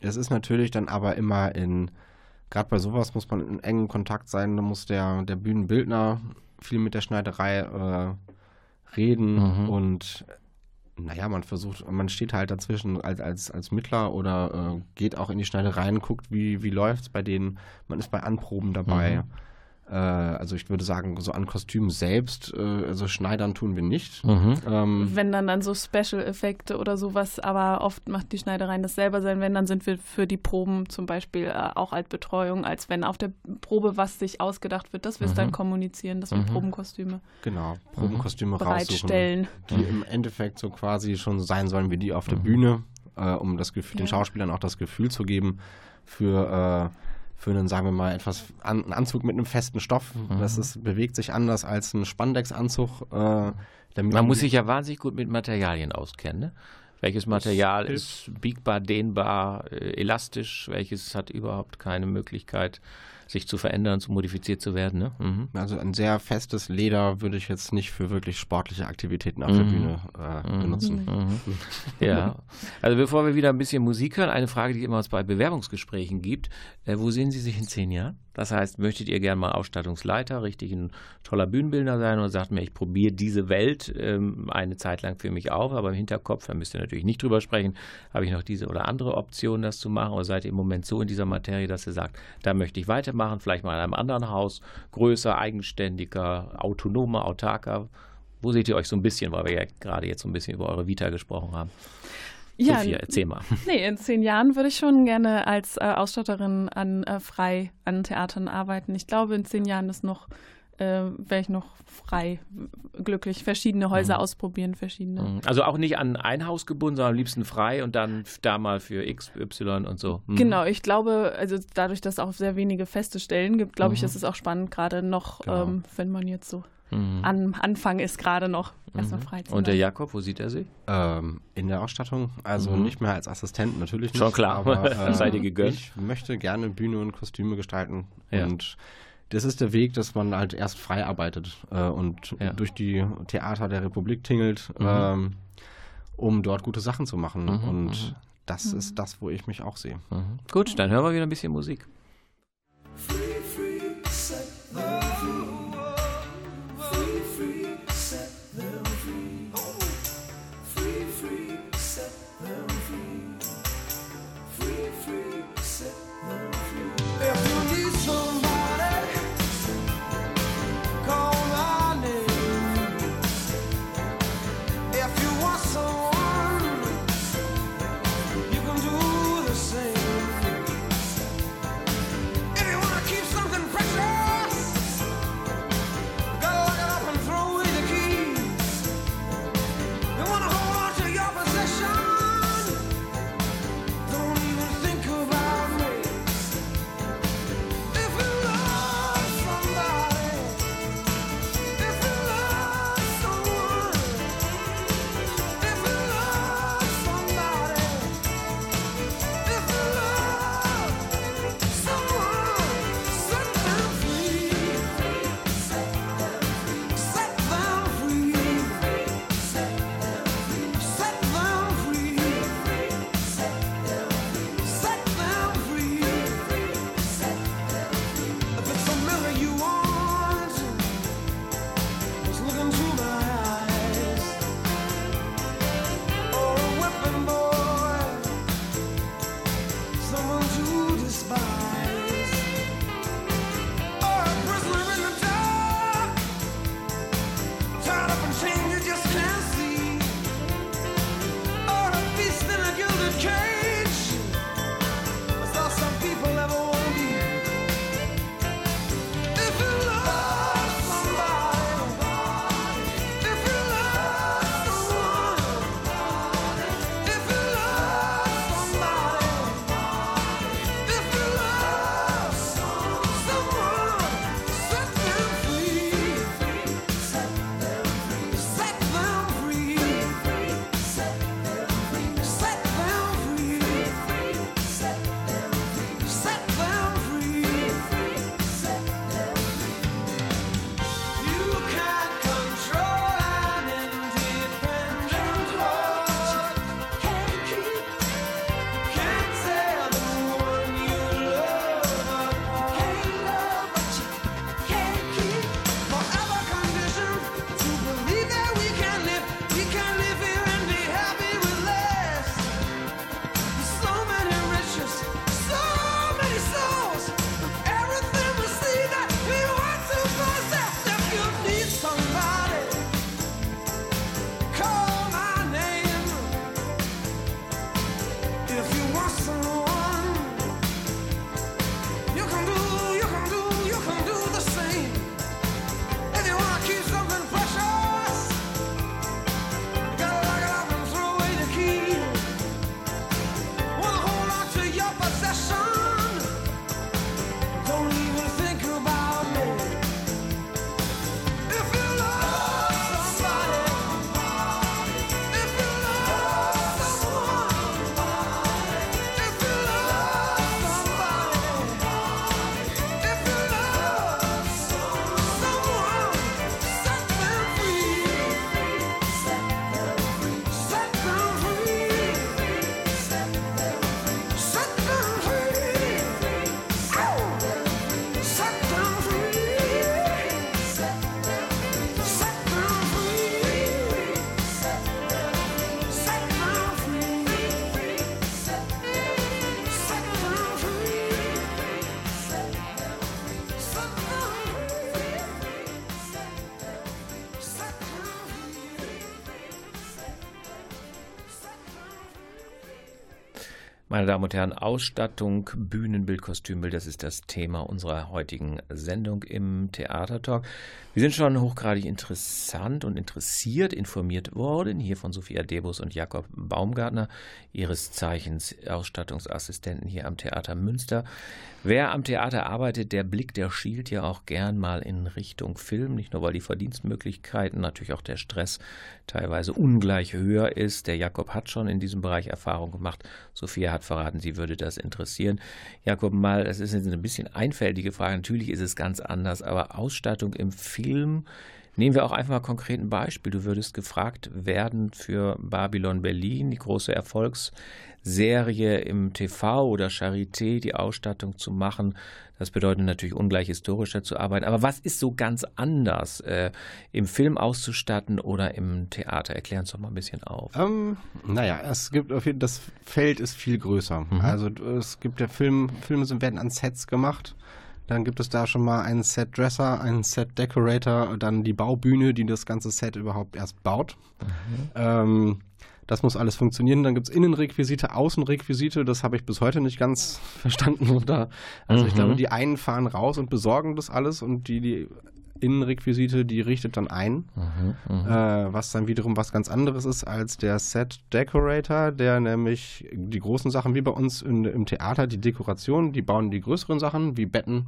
es ist natürlich dann aber immer in, gerade bei sowas muss man in engem Kontakt sein, da muss der, der Bühnenbildner viel mit der Schneiderei äh, reden mhm. und naja, man versucht, man steht halt dazwischen als, als, als Mittler oder äh, geht auch in die Schneidereien, guckt, wie, wie läuft es bei denen. Man ist bei Anproben dabei. Mhm. Äh, also ich würde sagen, so an Kostümen selbst, äh, also Schneidern tun wir nicht. Mhm. Ähm, wenn dann dann so Special-Effekte oder sowas, aber oft macht die Schneidereien das selber sein. Wenn, dann sind wir für die Proben zum Beispiel äh, auch als Betreuung, als wenn auf der Probe was sich ausgedacht wird, dass wir es dann mhm. kommunizieren, dass wir mhm. Probenkostüme genau, Probenkostüme bereitstellen. Die im Endeffekt so quasi schon sein sollen wie die auf der mhm. Bühne, äh, um das Gefühl, ja. den Schauspielern auch das Gefühl zu geben, für äh, für einen, sagen wir mal, etwas an, einen Anzug mit einem festen Stoff. Mhm. Das ist, bewegt sich anders als ein Spandex-Anzug. Äh, Man muss sich ja wahnsinnig gut mit Materialien auskennen. Ne? Welches Material ist biegbar, dehnbar, äh, elastisch, welches hat überhaupt keine Möglichkeit, sich zu verändern, zu modifiziert zu werden. Ne? Mhm. Also ein sehr festes Leder würde ich jetzt nicht für wirklich sportliche Aktivitäten auf der mhm. Bühne äh, mhm. benutzen. Mhm. Ja, also bevor wir wieder ein bisschen Musik hören, eine Frage, die immer uns bei Bewerbungsgesprächen gibt. Äh, wo sehen Sie sich in zehn Jahren? Das heißt, möchtet ihr gerne mal Ausstattungsleiter, richtig ein toller Bühnenbildner sein und sagt mir, ich probiere diese Welt ähm, eine Zeit lang für mich auf, aber im Hinterkopf, da müsst ihr natürlich nicht drüber sprechen, habe ich noch diese oder andere Option, das zu machen oder seid ihr im Moment so in dieser Materie, dass ihr sagt, da möchte ich weitermachen, vielleicht mal in einem anderen Haus, größer, eigenständiger, autonomer, autarker. Wo seht ihr euch so ein bisschen, weil wir ja gerade jetzt so ein bisschen über eure Vita gesprochen haben? Ja, Sophia, erzähl mal. Nee, in zehn Jahren würde ich schon gerne als äh, Ausstatterin an äh, frei an Theatern arbeiten. Ich glaube, in zehn Jahren ist noch äh, wäre ich noch frei, glücklich, verschiedene Häuser mhm. ausprobieren, verschiedene. Mhm. Also auch nicht an ein Haus gebunden, sondern am liebsten frei und dann da mal für X, Y und so. Mhm. Genau, ich glaube, also dadurch, dass es auch sehr wenige feste Stellen gibt, glaube ich, mhm. ist es auch spannend, gerade noch, genau. ähm, wenn man jetzt so mhm. am Anfang ist, gerade noch erstmal frei zu Und der Jakob, wo sieht er sich? Ähm, in der Ausstattung, also mhm. nicht mehr als Assistent natürlich nicht. Schon klar, aber äh, seid ihr gegönnt. Ich möchte gerne Bühne und Kostüme gestalten ja. und das ist der Weg, dass man halt erst frei arbeitet äh, und ja. durch die Theater der Republik tingelt, mhm. ähm, um dort gute Sachen zu machen. Mhm, und mhm. das ist mhm. das, wo ich mich auch sehe. Mhm. Gut, dann hören wir wieder ein bisschen Musik. Meine Damen und Herren, Ausstattung, Bühnenbild, Kostümbild, das ist das Thema unserer heutigen Sendung im Theatertalk. Wir sind schon hochgradig interessant und interessiert informiert worden, hier von Sophia Debus und Jakob Baumgartner, ihres Zeichens Ausstattungsassistenten hier am Theater Münster. Wer am Theater arbeitet, der Blick, der schielt ja auch gern mal in Richtung Film, nicht nur weil die Verdienstmöglichkeiten, natürlich auch der Stress teilweise ungleich höher ist. Der Jakob hat schon in diesem Bereich Erfahrung gemacht. Sophia hat verraten, sie würde das interessieren. Jakob, mal, es ist eine bisschen einfältige Frage. Natürlich ist es ganz anders, aber Ausstattung im Film Nehmen wir auch einfach mal konkret ein Beispiel. Du würdest gefragt werden für Babylon Berlin, die große Erfolgsserie im TV oder Charité, die Ausstattung zu machen. Das bedeutet natürlich ungleich historischer zu arbeiten. Aber was ist so ganz anders, äh, im Film auszustatten oder im Theater? Erklär uns doch mal ein bisschen auf. Ähm, naja, es gibt auf jeden das Feld ist viel größer. Mhm. Also es gibt ja Film, Filme werden an Sets gemacht. Dann gibt es da schon mal einen Set-Dresser, einen Set-Decorator, dann die Baubühne, die das ganze Set überhaupt erst baut. Mhm. Ähm, das muss alles funktionieren. Dann gibt es Innenrequisite, Außenrequisite. Das habe ich bis heute nicht ganz verstanden. also mhm. ich glaube, die einen fahren raus und besorgen das alles und die, die Innenrequisite, die richtet dann ein, mhm, mhm, äh, was dann wiederum was ganz anderes ist als der Set Decorator, der nämlich die großen Sachen wie bei uns in, im Theater, die Dekoration, die bauen die größeren Sachen wie Betten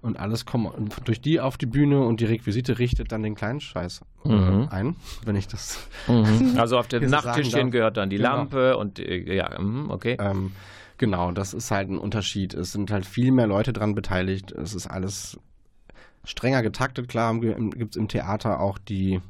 und alles kommt durch die auf die Bühne und die Requisite richtet dann den kleinen Scheiß äh, mhm. ein, wenn ich das. Mhm. Also auf dem Nachttischchen gehört dann die genau. Lampe und äh, ja, mhm, okay. Ähm, Genau, das ist halt ein Unterschied. Es sind halt viel mehr Leute dran beteiligt. Es ist alles strenger getaktet. Klar gibt es im Theater auch die,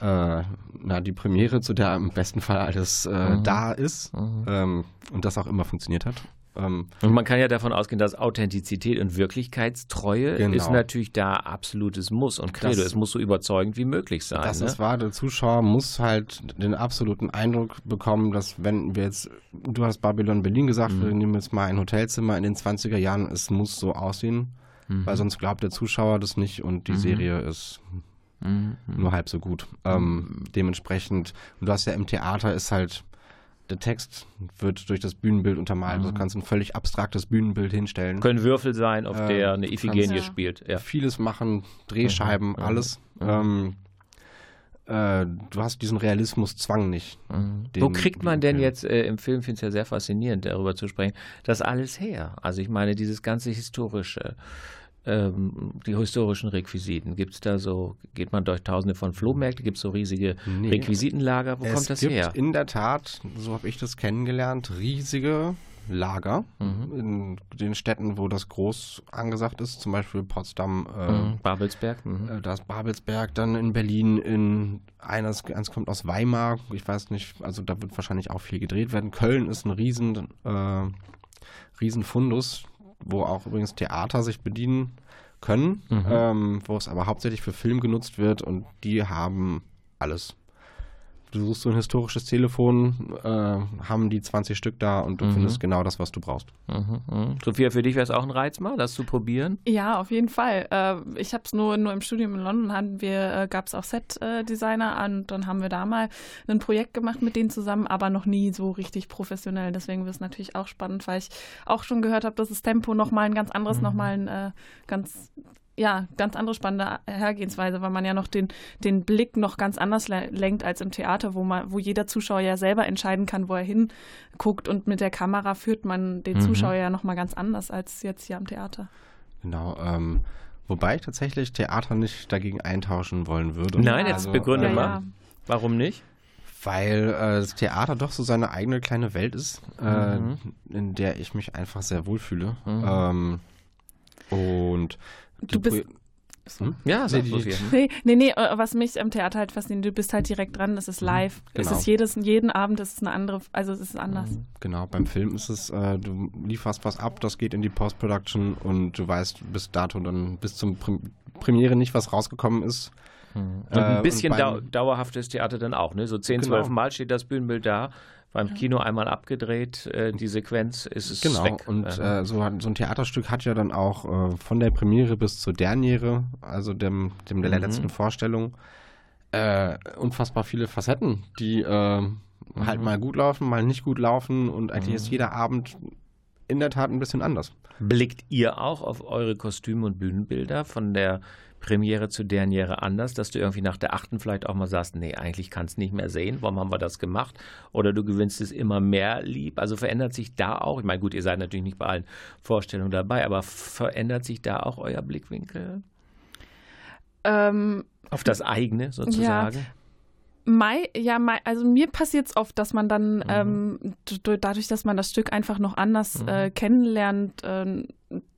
äh, na, die Premiere, zu der im besten Fall alles äh, mhm. da ist mhm. ähm, und das auch immer funktioniert hat. Ähm, und man kann ja davon ausgehen, dass Authentizität und Wirklichkeitstreue genau. ist natürlich da absolutes Muss und Credo. Das, es muss so überzeugend wie möglich sein. Das ne? ist wahr. Der Zuschauer muss halt den absoluten Eindruck bekommen, dass wenn wir jetzt, du hast Babylon Berlin gesagt, mhm. wir nehmen jetzt mal ein Hotelzimmer in den 20er Jahren, es muss so aussehen mhm. weil sonst glaubt der Zuschauer das nicht und die mhm. Serie ist mhm. nur halb so gut. Ähm, dementsprechend, und du hast ja im Theater ist halt der Text wird durch das Bühnenbild untermalt. Mhm. Du kannst ein völlig abstraktes Bühnenbild hinstellen. Können Würfel sein, auf äh, der eine Iphigenie spielt. Ja. Vieles machen, Drehscheiben, mhm. alles. Mhm. Ähm, äh, du hast diesen Realismuszwang nicht. Mhm. Wo kriegt man denn jetzt, äh, im Film finde ich es ja sehr faszinierend, darüber zu sprechen, das alles her? Also ich meine, dieses ganze historische, ähm, die historischen Requisiten, gibt es da so, geht man durch tausende von Flohmärkten, gibt es so riesige nee. Requisitenlager, wo es kommt das her? Es gibt in der Tat, so habe ich das kennengelernt, riesige Lager mhm. in den Städten, wo das groß angesagt ist, zum Beispiel Potsdam, äh, mhm. Babelsberg. Mhm. Äh, da ist Babelsberg, dann in Berlin, in eines, eins kommt aus Weimar, ich weiß nicht, also da wird wahrscheinlich auch viel gedreht werden. Köln ist ein riesen, äh, riesen Fundus, wo auch übrigens Theater sich bedienen können, mhm. ähm, wo es aber hauptsächlich für Film genutzt wird und die haben alles du suchst so ein historisches Telefon, äh, haben die 20 Stück da und du mhm. findest genau das, was du brauchst. Mhm, mh. Sophia, für dich wäre es auch ein Reiz mal, das zu probieren? Ja, auf jeden Fall. Äh, ich habe es nur, nur im Studium in London, hatten wir, äh, gab es auch Set-Designer und dann haben wir da mal ein Projekt gemacht mit denen zusammen, aber noch nie so richtig professionell. Deswegen wird es natürlich auch spannend, weil ich auch schon gehört habe, dass das Tempo nochmal ein ganz anderes, mhm. nochmal ein äh, ganz ja, ganz andere spannende Hergehensweise, weil man ja noch den, den Blick noch ganz anders lenkt als im Theater, wo man, wo jeder Zuschauer ja selber entscheiden kann, wo er hinguckt und mit der Kamera führt man den mhm. Zuschauer ja nochmal ganz anders als jetzt hier am Theater. Genau, ähm, wobei ich tatsächlich Theater nicht dagegen eintauschen wollen würde. Nein, jetzt also, begründe äh, mal. Ja. Warum nicht? Weil äh, das Theater doch so seine eigene kleine Welt ist, äh, mhm. in der ich mich einfach sehr wohlfühle. Mhm. Ähm, und du bist. Hm? Ja, nee, die, nee, nee, nee, äh, was mich am Theater halt fasziniert, du bist halt direkt dran, das ist mhm, live. Genau. Es ist jedes, jeden Abend ist es eine andere, also es ist anders. Mhm, genau, beim Film ist es, äh, du lieferst was ab, das geht in die Post-Production und du weißt bis dato dann bis zum Premiere nicht, was rausgekommen ist. Mhm. Und ein äh, bisschen äh, dauerhaftes Theater dann auch, ne? So 10, genau. 12 Mal steht das Bühnenbild da beim Kino einmal abgedreht, äh, die Sequenz ist es genau. weg. Und äh, so, so, ein Theaterstück hat ja dann auch äh, von der Premiere bis zur Derniere, also dem, dem der mhm. letzten Vorstellung, äh, unfassbar viele Facetten, die äh, halt mal gut laufen, mal nicht gut laufen und eigentlich ist jeder Abend in der Tat ein bisschen anders. Blickt ihr auch auf eure Kostüme und Bühnenbilder von der Premiere zu Derniere anders, dass du irgendwie nach der achten vielleicht auch mal sagst, nee, eigentlich kann es nicht mehr sehen, warum haben wir das gemacht? Oder du gewinnst es immer mehr lieb. Also verändert sich da auch, ich meine, gut, ihr seid natürlich nicht bei allen Vorstellungen dabei, aber verändert sich da auch euer Blickwinkel? Ähm, Auf das eigene sozusagen? Ja. Mai, ja, Mai, also mir passiert es oft, dass man dann mhm. ähm, dadurch, dass man das Stück einfach noch anders mhm. äh, kennenlernt, äh,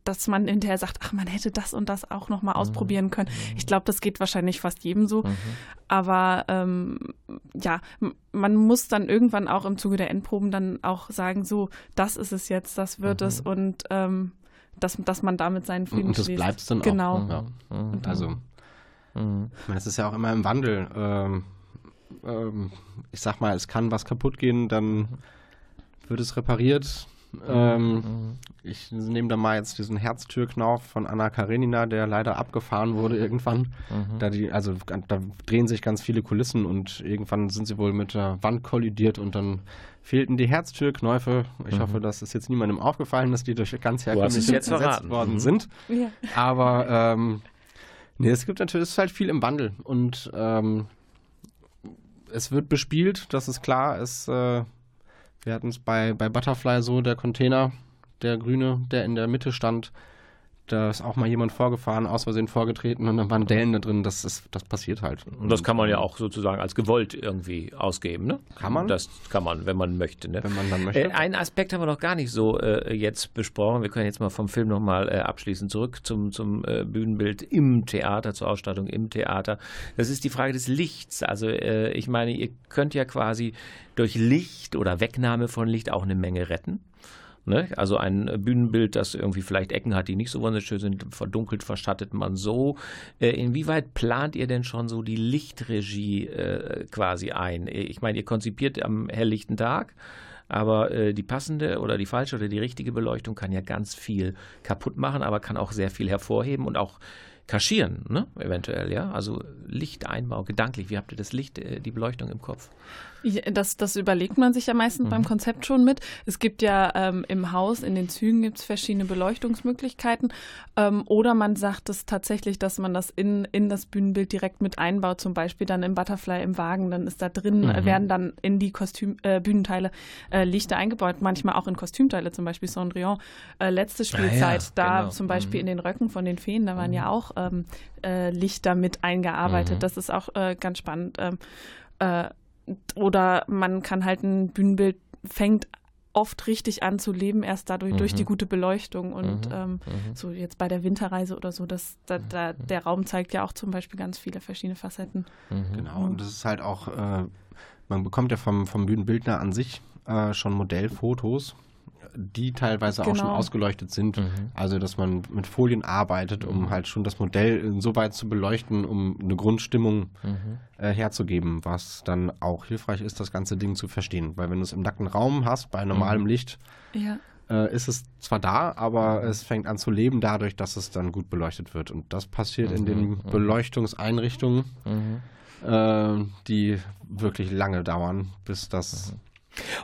dass man hinterher sagt, ach, man hätte das und das auch noch mal mhm. ausprobieren können. Mhm. Ich glaube, das geht wahrscheinlich fast jedem so. Mhm. Aber ähm, ja, man muss dann irgendwann auch im Zuge der Endproben dann auch sagen, so, das ist es jetzt, das wird es mhm. und ähm, dass, dass man damit seinen Film Und das bleibt es dann genau. auch. Genau. Ja. Also, es ist ja auch immer im Wandel. Ähm, ähm, ich sag mal, es kann was kaputt gehen, dann wird es repariert. Ähm, ich nehme da mal jetzt diesen Herztürknauf von Anna Karenina, der leider abgefahren wurde irgendwann. Mhm. Da die, also da drehen sich ganz viele Kulissen und irgendwann sind sie wohl mit der Wand kollidiert und dann fehlten die Herztürknäufe. Ich mhm. hoffe, das ist jetzt niemandem aufgefallen, dass die durch ganz herkömmlich ersetzt worden mhm. sind. Ja. Aber ähm, nee, es gibt natürlich, es ist halt viel im Wandel und ähm, es wird bespielt, das ist klar. Es, äh, wir hatten es bei, bei Butterfly so, der Container, der grüne, der in der Mitte stand, da ist auch mal jemand vorgefahren, aus Versehen vorgetreten und dann waren Dellen da drin. Das, ist, das passiert halt. Und das kann man ja auch sozusagen als gewollt irgendwie ausgeben, ne? Kann man? Das kann man, wenn man möchte, ne? Wenn man dann möchte. Äh, einen Aspekt haben wir noch gar nicht so äh, jetzt besprochen. Wir können jetzt mal vom Film nochmal äh, abschließen zurück zum, zum äh, Bühnenbild im Theater, zur Ausstattung im Theater. Das ist die Frage des Lichts. Also äh, ich meine, ihr könnt ja quasi durch Licht oder Wegnahme von Licht auch eine Menge retten. Ne? Also ein Bühnenbild, das irgendwie vielleicht Ecken hat, die nicht so wunderschön sind, verdunkelt, verschattet man so. Äh, inwieweit plant ihr denn schon so die Lichtregie äh, quasi ein? Ich meine, ihr konzipiert am helllichten Tag. Aber äh, die passende oder die falsche oder die richtige Beleuchtung kann ja ganz viel kaputt machen, aber kann auch sehr viel hervorheben und auch kaschieren, ne? eventuell, ja. Also Lichteinbau, gedanklich. Wie habt ihr das Licht, äh, die Beleuchtung im Kopf? Das, das überlegt man sich ja meistens mhm. beim Konzept schon mit. Es gibt ja ähm, im Haus, in den Zügen gibt es verschiedene Beleuchtungsmöglichkeiten. Ähm, oder man sagt es tatsächlich, dass man das in, in das Bühnenbild direkt mit einbaut, zum Beispiel dann im Butterfly im Wagen. Dann ist da drin, mhm. werden dann in die Kostüm, äh, Bühnenteile äh, Lichter eingebaut, manchmal auch in Kostümteile, zum Beispiel Cendrillon. Äh, letzte Spielzeit, ah, ja, da genau. zum Beispiel mhm. in den Röcken von den Feen, da waren ja mhm. auch ähm, äh, Lichter mit eingearbeitet. Mhm. Das ist auch äh, ganz spannend. Ähm, äh, oder man kann halt ein Bühnenbild fängt oft richtig an zu leben, erst dadurch mhm. durch die gute Beleuchtung. Und mhm. ähm, mhm. so jetzt bei der Winterreise oder so, das, da, da, mhm. der Raum zeigt ja auch zum Beispiel ganz viele verschiedene Facetten. Mhm. Genau, und das ist halt auch, äh, man bekommt ja vom, vom Bühnenbildner an sich äh, schon Modellfotos die teilweise genau. auch schon genau. ausgeleuchtet sind. Mhm. Also, dass man mit Folien arbeitet, um mhm. halt schon das Modell so weit zu beleuchten, um eine Grundstimmung mhm. äh, herzugeben, was dann auch hilfreich ist, das ganze Ding zu verstehen. Weil wenn du es im nackten Raum hast, bei normalem mhm. Licht, ja. äh, ist es zwar da, aber es fängt an zu leben dadurch, dass es dann gut beleuchtet wird. Und das passiert in den mhm. Beleuchtungseinrichtungen, mhm. äh, die wirklich lange dauern, bis das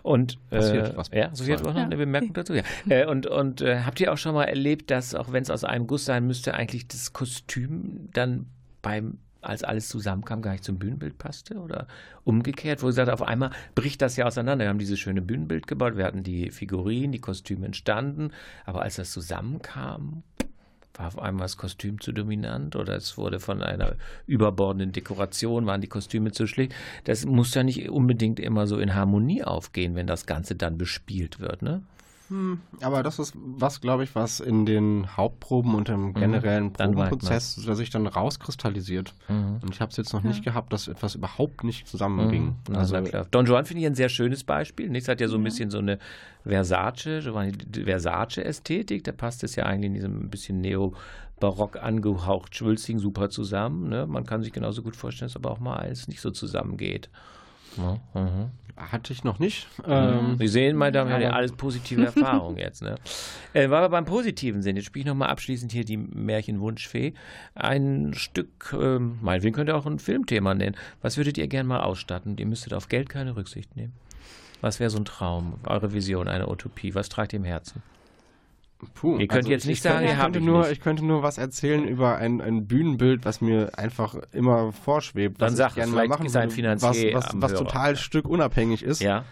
und äh, was ja, Sophie hat auch noch ja. eine Bemerkung dazu. Ja. äh, und und äh, habt ihr auch schon mal erlebt, dass auch wenn es aus einem Guss sein müsste, eigentlich das Kostüm dann beim als alles zusammenkam, gar nicht zum Bühnenbild passte oder umgekehrt, wo gesagt, auf einmal bricht das ja auseinander. Wir haben dieses schöne Bühnenbild gebaut, wir hatten die Figurinen, die Kostüme entstanden, aber als das zusammenkam, war auf einmal das Kostüm zu dominant oder es wurde von einer überbordenden Dekoration, waren die Kostüme zu schlicht. Das muss ja nicht unbedingt immer so in Harmonie aufgehen, wenn das Ganze dann bespielt wird, ne? Hm, aber das ist was, glaube ich, was in den Hauptproben und im mhm. generellen mhm, Probenprozess sich dann rauskristallisiert. Mhm. Und ich habe es jetzt noch ja. nicht gehabt, dass etwas überhaupt nicht zusammenging. Mhm. Also, klar. Don Juan finde ich ein sehr schönes Beispiel. Nichts hat ja so ein bisschen so eine Versace, Versace-Ästhetik. Da passt es ja eigentlich in diesem bisschen neo barock angehaucht schwülstigen super zusammen. Ne? Man kann sich genauso gut vorstellen, dass aber auch mal alles nicht so zusammengeht. Ja, mhm. Hatte ich noch nicht. Ähm, Sie sehen, meine Damen und Herren, alles positive Erfahrungen jetzt. Ne? Äh, weil wir beim Positiven sind, jetzt spiele ich nochmal abschließend hier die Märchenwunschfee. Ein Stück, ähm, meinetwegen könnt ihr auch ein Filmthema nennen. Was würdet ihr gerne mal ausstatten? Ihr müsstet auf Geld keine Rücksicht nehmen. Was wäre so ein Traum, eure Vision, eine Utopie? Was tragt ihr im Herzen? Puh, ihr könnt also jetzt ich, nicht ich sagen, könnte, ihr habt könnte nur, ich könnte nur was erzählen über ein, ein Bühnenbild, was mir einfach immer vorschwebt. Dann was sag ich gerne es, mal vielleicht machen ist ein Finanzier was, was, was total stückunabhängig ist. Ja.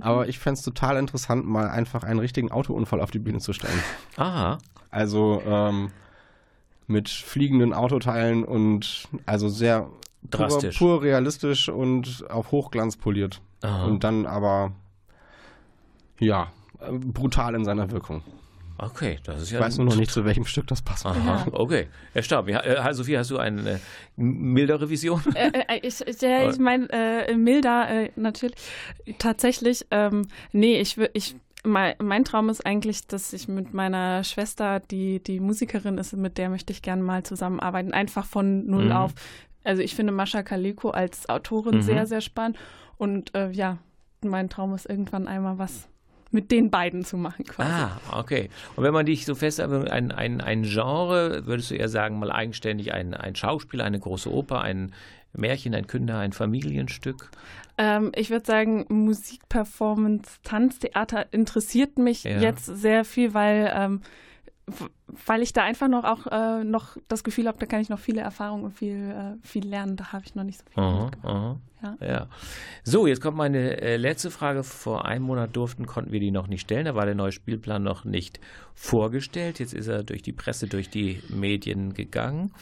Aber ich fände es total interessant, mal einfach einen richtigen Autounfall auf die Bühne zu stellen. Aha. Also ähm, mit fliegenden Autoteilen und also sehr pur, Drastisch. pur realistisch und auf Hochglanz poliert. Aha. Und dann aber ja, brutal in seiner Wirkung. Okay, das ist Ich ja. weiß nur noch nicht, zu welchem Stück das passt. Aha, okay. Herr Staub, ja, äh, Sophie, hast du eine äh, mildere Vision? Äh, äh, ich ich, ja, ich meine, äh, milder, äh, natürlich. Tatsächlich, ähm, nee, ich, ich mein, mein Traum ist eigentlich, dass ich mit meiner Schwester, die, die Musikerin ist, mit der möchte ich gerne mal zusammenarbeiten, einfach von null Mhm. auf. Also ich finde Mascha Kaliko als Autorin Mhm. sehr, sehr spannend. Und äh, ja, mein Traum ist irgendwann einmal was mit den beiden zu machen quasi. Ah, okay. Und wenn man dich so fest, aber ein, ein, ein Genre, würdest du eher sagen, mal eigenständig ein, ein Schauspiel, eine große Oper, ein Märchen, ein Künder, ein Familienstück? Ähm, ich würde sagen, Musik, Performance, Tanztheater interessiert mich Ja. jetzt sehr viel, weil, ähm, weil ich da einfach noch auch äh, noch das Gefühl habe, da kann ich noch viele Erfahrungen und viel, äh, viel lernen. Da habe ich noch nicht so viel. Aha, aha. Ja. Ja. So, jetzt kommt meine äh, letzte Frage. Vor einem Monat durften, konnten wir die noch nicht stellen. Da war der neue Spielplan noch nicht vorgestellt. Jetzt ist er durch die Presse, durch die Medien gegangen.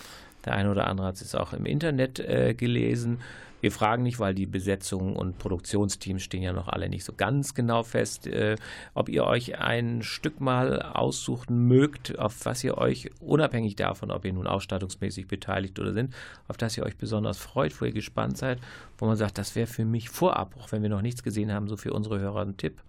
Der eine oder andere hat es auch im Internet äh, gelesen. Wir fragen nicht, weil die Besetzung und Produktionsteams stehen ja noch alle nicht so ganz genau fest, äh, ob ihr euch ein Stück mal aussuchen mögt, auf was ihr euch, unabhängig davon, ob ihr nun ausstattungsmäßig beteiligt oder sind, auf das ihr euch besonders freut, wo ihr gespannt seid, wo man sagt, das wäre für mich vorab, auch wenn wir noch nichts gesehen haben, so für unsere Hörer ein Tipp.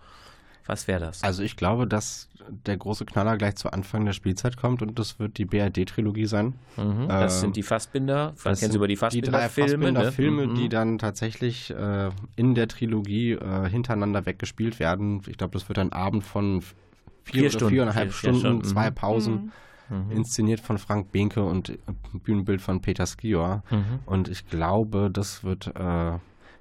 Was wäre das? Also ich glaube, dass der große Knaller gleich zu Anfang der Spielzeit kommt und das wird die BRD-Trilogie sein. Mhm, das sind die Fassbinder. Man Das kennt sie sind über die Die drei Fassbinder-Filme. Fassbinder-Filme, ne? die Mhm. dann tatsächlich äh, in der Trilogie äh, hintereinander weggespielt werden. Ich glaube, das wird ein Abend von vier, Vier oder Stunden. viereinhalb Vier- vier Stunden, Stunden, zwei mhm. Pausen, Mhm. inszeniert von Frank Behnke und äh, Bühnenbild von Peter Skior. Mhm. Und ich glaube, das wird, äh,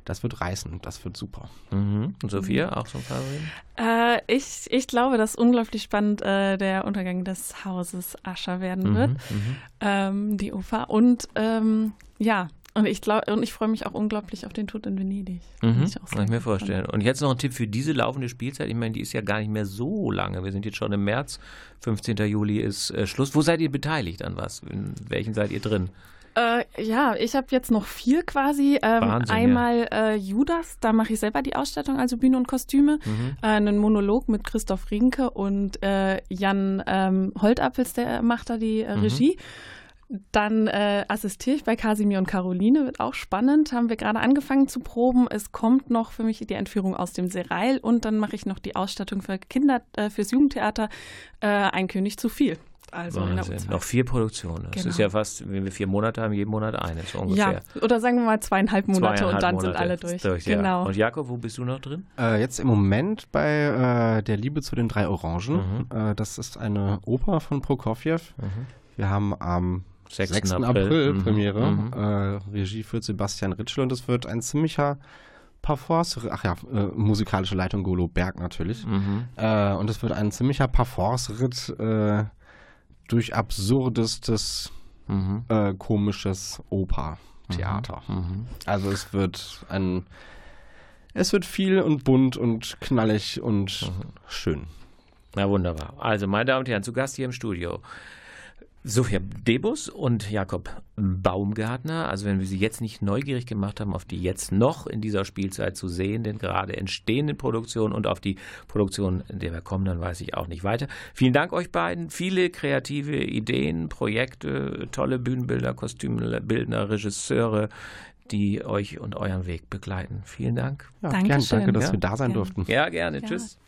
das wird reißen. Das wird super. Mhm. Und Sophia, auch so ein Favorit? Äh, ich, ich glaube, dass unglaublich spannend äh, der Untergang des Hauses Ascher werden wird, Mhm. ähm, die Oper. Und ähm, ja, und ich glaube, und ich freue mich auch unglaublich auf den Tod in Venedig. Mhm. Bin Mhm. ich auch Kann ich mir vorstellen. Und jetzt noch ein Tipp für diese laufende Spielzeit. Ich meine, die ist ja gar nicht mehr so lange. Wir sind jetzt schon im März. 15. Juli ist äh, Schluss. Wo seid ihr beteiligt an was? In welchen seid ihr drin? Äh, ja, ich habe jetzt noch vier quasi. Ähm, Wahnsinn, einmal äh, Judas, da mache ich selber die Ausstattung, also Bühne und Kostüme. Mhm. Äh, einen Monolog mit Christoph Rinke und äh, Jan ähm, Holtappels, der macht da die äh, Mhm. Regie. Dann äh, assistiere ich bei Kasimir und Caroline, wird auch spannend. Haben wir gerade angefangen zu proben. Es kommt noch für mich die Entführung aus dem Serail und dann mache ich noch die Ausstattung für Kinder, äh, fürs Jugendtheater, äh, Ein König zu viel. Also in der Wahnsinn. U2. Noch vier Produktionen. Das Genau. ist ja fast, wenn wir vier Monate haben, jeden Monat eine, so ungefähr. Ja, oder sagen wir mal zweieinhalb Monate Zweieinhalb und dann Monate sind alle durch. ja. genau. Und Jakob, wo bist du noch drin? Äh, jetzt im Moment bei äh, Der Liebe zu den drei Orangen. Mhm. Äh, das ist eine Oper von Prokofjew. Wir haben am 6. 6. April, Mhm. Premiere. Mhm. Äh, Regie führt Sebastian Ritschel und es wird ein ziemlicher Parforce, ach ja, äh, musikalische Leitung Golo Berg natürlich. Mhm. Äh, und es wird ein ziemlicher Parforce-Ritt äh, durch absurdestes, Mhm. äh, komisches Oper-Theater. Mhm. Also es wird ein, es wird viel und bunt und knallig und Mhm. schön. Na wunderbar. Also, meine Damen und Herren, zu Gast hier im Studio. Sophia Debus und Jakob Baumgartner. Also wenn wir Sie jetzt nicht neugierig gemacht haben, auf die jetzt noch in dieser Spielzeit zu sehen, denn gerade entstehenden Produktionen und auf die Produktion, in der wir kommen, dann weiß ich auch nicht weiter. Vielen Dank euch beiden. Viele kreative Ideen, Projekte, tolle Bühnenbilder, Kostümbildner, Regisseure, die euch und euren Weg begleiten. Vielen Dank. Ja, Dankeschön. gern, danke, dass Ja. wir da sein Gerne. durften. Ja, gerne. Ja. Tschüss.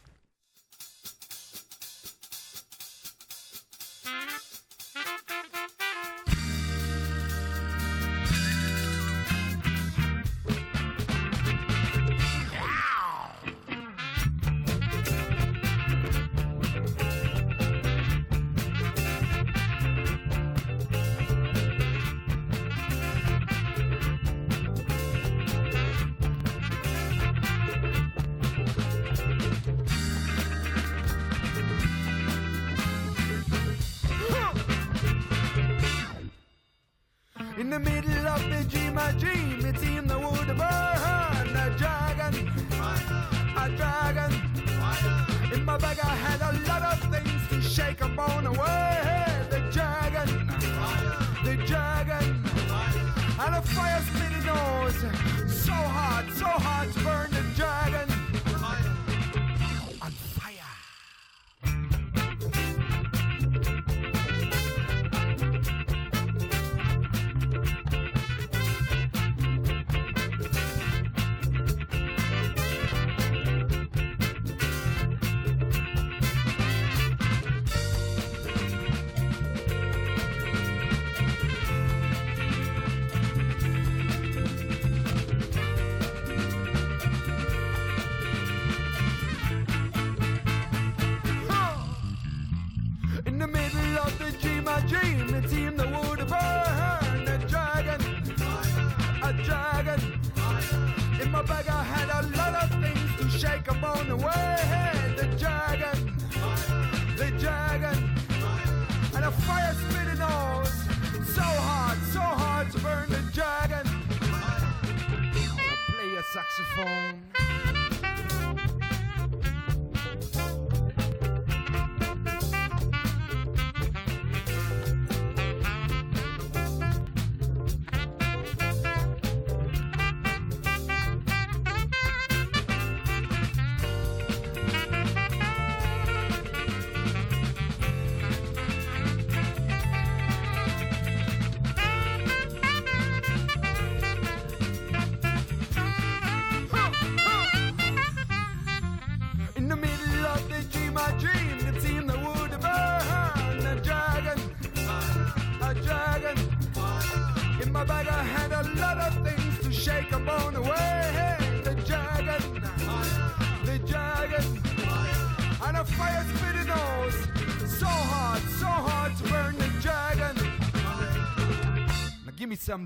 a dragon. In my bag I had a lot of things to shake up on the way. The dragon, the dragon, and a fire spitting nose. So hard, so hard to burn the dragon. I play a saxophone.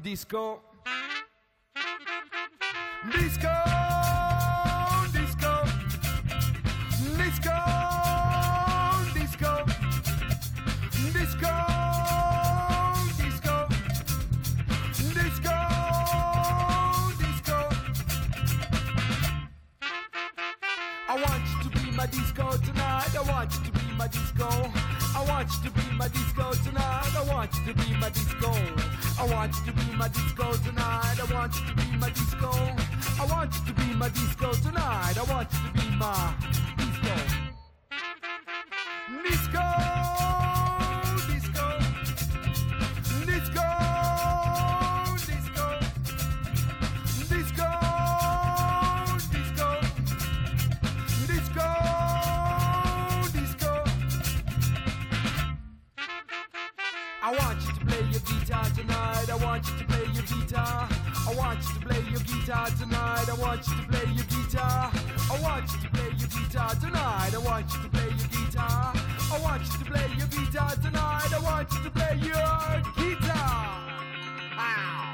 disco disco. I want you to be my disco tonight. I want you to be my disco. guitar tonight. I want you to play your guitar. I want you to play your guitar tonight. I want you to play your guitar. I want you to play your guitar tonight. I want you to play your guitar. Ow.